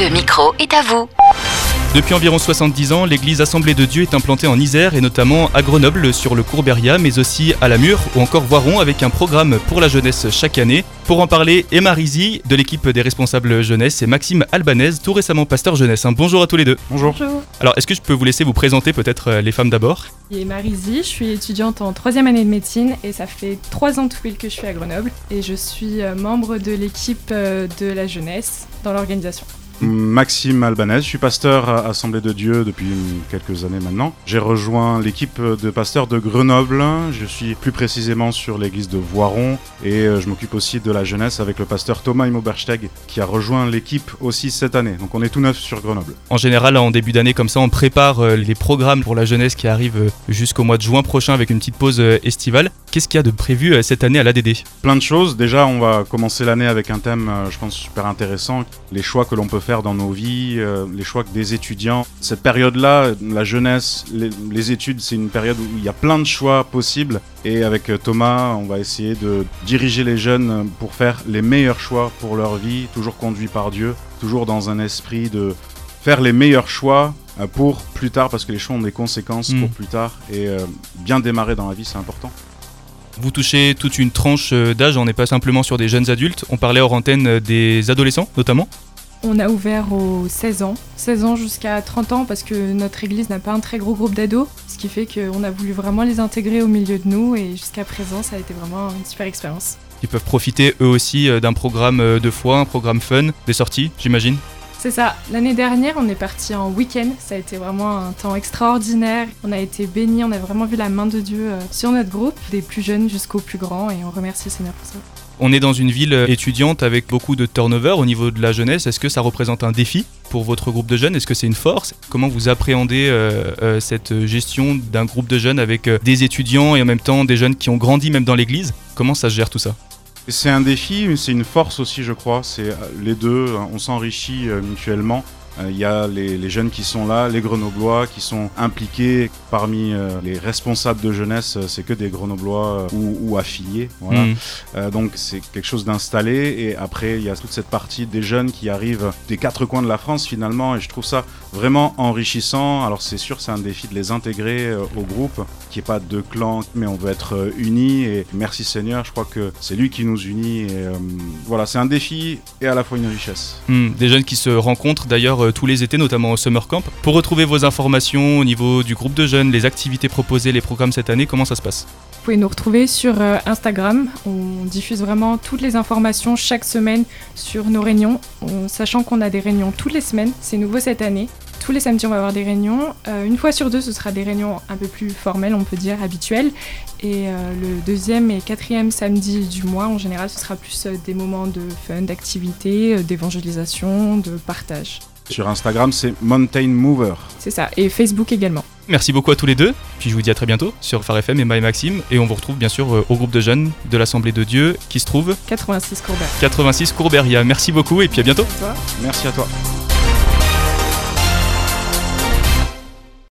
Le micro est à vous. Depuis environ 70 ans, l'église Assemblée de Dieu est implantée en Isère et notamment à Grenoble sur le cours Beria, mais aussi à la Mure ou encore Voiron avec un programme pour la jeunesse chaque année. Pour en parler, Emma Rizy de l'équipe des responsables jeunesse et Maxime Albanese, tout récemment pasteur jeunesse. Hein. Bonjour à tous les deux. Bonjour. Alors, est-ce que je peux vous laisser vous présenter peut-être euh, les femmes d'abord? Et Marizy, je suis étudiante en troisième année de médecine et ça fait trois ans tout pile que je suis à Grenoble et je suis euh, membre de l'équipe euh, de la jeunesse dans l'organisation. Maxime Albanese, je suis pasteur à Assemblée de Dieu depuis quelques années maintenant. J'ai rejoint l'équipe de pasteurs de Grenoble, je suis plus précisément sur l'église de Voiron et euh, je m'occupe aussi de la jeunesse avec le pasteur Thomas Imobersteg qui a rejoint l'équipe aussi cette année. Donc on est tout neuf sur Grenoble. En général, en début d'année comme ça, on prépare euh, les programmes pour la jeunesse qui arrivent euh, jusqu'au mois de juin prochain avec une petite pause estivale. Qu'est-ce qu'il y a de prévu cette année à l'ADD Plein de choses. Déjà, on va commencer l'année avec un thème, je pense, super intéressant. Les choix que l'on peut faire dans nos vies, euh, les choix des étudiants. Cette période-là, la jeunesse, les, études, c'est une période où il y a plein de choix possibles. Et avec euh, Thomas, on va essayer de diriger les jeunes pour faire les meilleurs choix pour leur vie, toujours conduits par Dieu, toujours dans un esprit de faire les meilleurs choix euh, pour plus tard, parce que les choix ont des conséquences pour mm. plus tard. Et bien démarrer dans la vie, c'est important. Vous touchez toute une tranche d'âge, on n'est pas simplement sur des jeunes adultes, on parlait hors antenne des adolescents notamment on a ouvert aux 16 ans, 16 ans jusqu'à 30 ans parce que notre église n'a pas un très gros groupe d'ados, ce qui fait qu'on a voulu vraiment les intégrer au milieu de nous et jusqu'à présent ça a été vraiment une super expérience. Ils peuvent profiter eux aussi euh, d'un programme euh, de foi, un programme fun, des sorties j'imagine? C'est ça. L'année dernière, on est parti en week-end. Ça a été vraiment un temps extraordinaire. On a été bénis, on a vraiment vu la main de Dieu euh, sur notre groupe, des plus jeunes jusqu'aux plus grands, et on remercie le Seigneur pour ça. On est dans une ville étudiante avec beaucoup de turnover au niveau de la jeunesse. Est-ce que ça représente un défi pour votre groupe de jeunes? Est-ce que c'est une force? Comment vous appréhendez euh, euh, cette gestion d'un groupe de jeunes avec des étudiants et en même temps des jeunes qui ont grandi même dans l'église? Comment ça se gère tout ça? C'est un défi, mais c'est une force aussi, je crois. C'est euh, les deux, hein, on s'enrichit euh, mutuellement. Euh, il y a les, jeunes qui sont là, les grenoblois qui sont impliqués parmi euh, les responsables de jeunesse, euh, c'est que des grenoblois ou, affiliés. Voilà. Mm. donc c'est quelque chose d'installé. Et après, il y a toute cette partie des jeunes qui arrivent des quatre coins de la France finalement. Et je trouve ça vraiment enrichissant. Alors c'est sûr, c'est un défi de les intégrer au groupe, qui est pas de clan, mais on veut être unis. Et merci Seigneur, je crois que c'est lui qui nous unit. Et voilà, c'est un défi et à la fois une richesse. Mm. Des jeunes qui se rencontrent d'ailleurs euh, tous les étés, notamment au Summer Camp. Pour retrouver vos informations au niveau du groupe de jeunes, les activités proposées, les programmes cette année, comment ça se passe Vous pouvez nous retrouver sur euh, Instagram. On diffuse vraiment toutes les informations chaque semaine sur nos réunions, sachant qu'on a des réunions toutes les semaines. C'est nouveau cette année. Tous les samedis, on va avoir des réunions. Euh, une fois sur deux, ce sera des réunions un peu plus formelles, on peut dire, habituelles. Et le deuxième et quatrième samedi du mois, en général, ce sera plus des moments de fun, d'activité, d'évangélisation, de partage. Sur Instagram, c'est Mountain Mover. C'est ça, et Facebook également. Merci beaucoup à tous les deux. Puis je vous dis à très bientôt sur Phare FM, Emma et Maxime. Et on vous retrouve bien sûr euh, au groupe de jeunes de l'Assemblée de Dieu qui se trouve 86 Courbet. 86 Courberia. Merci beaucoup et puis à bientôt. Merci à toi.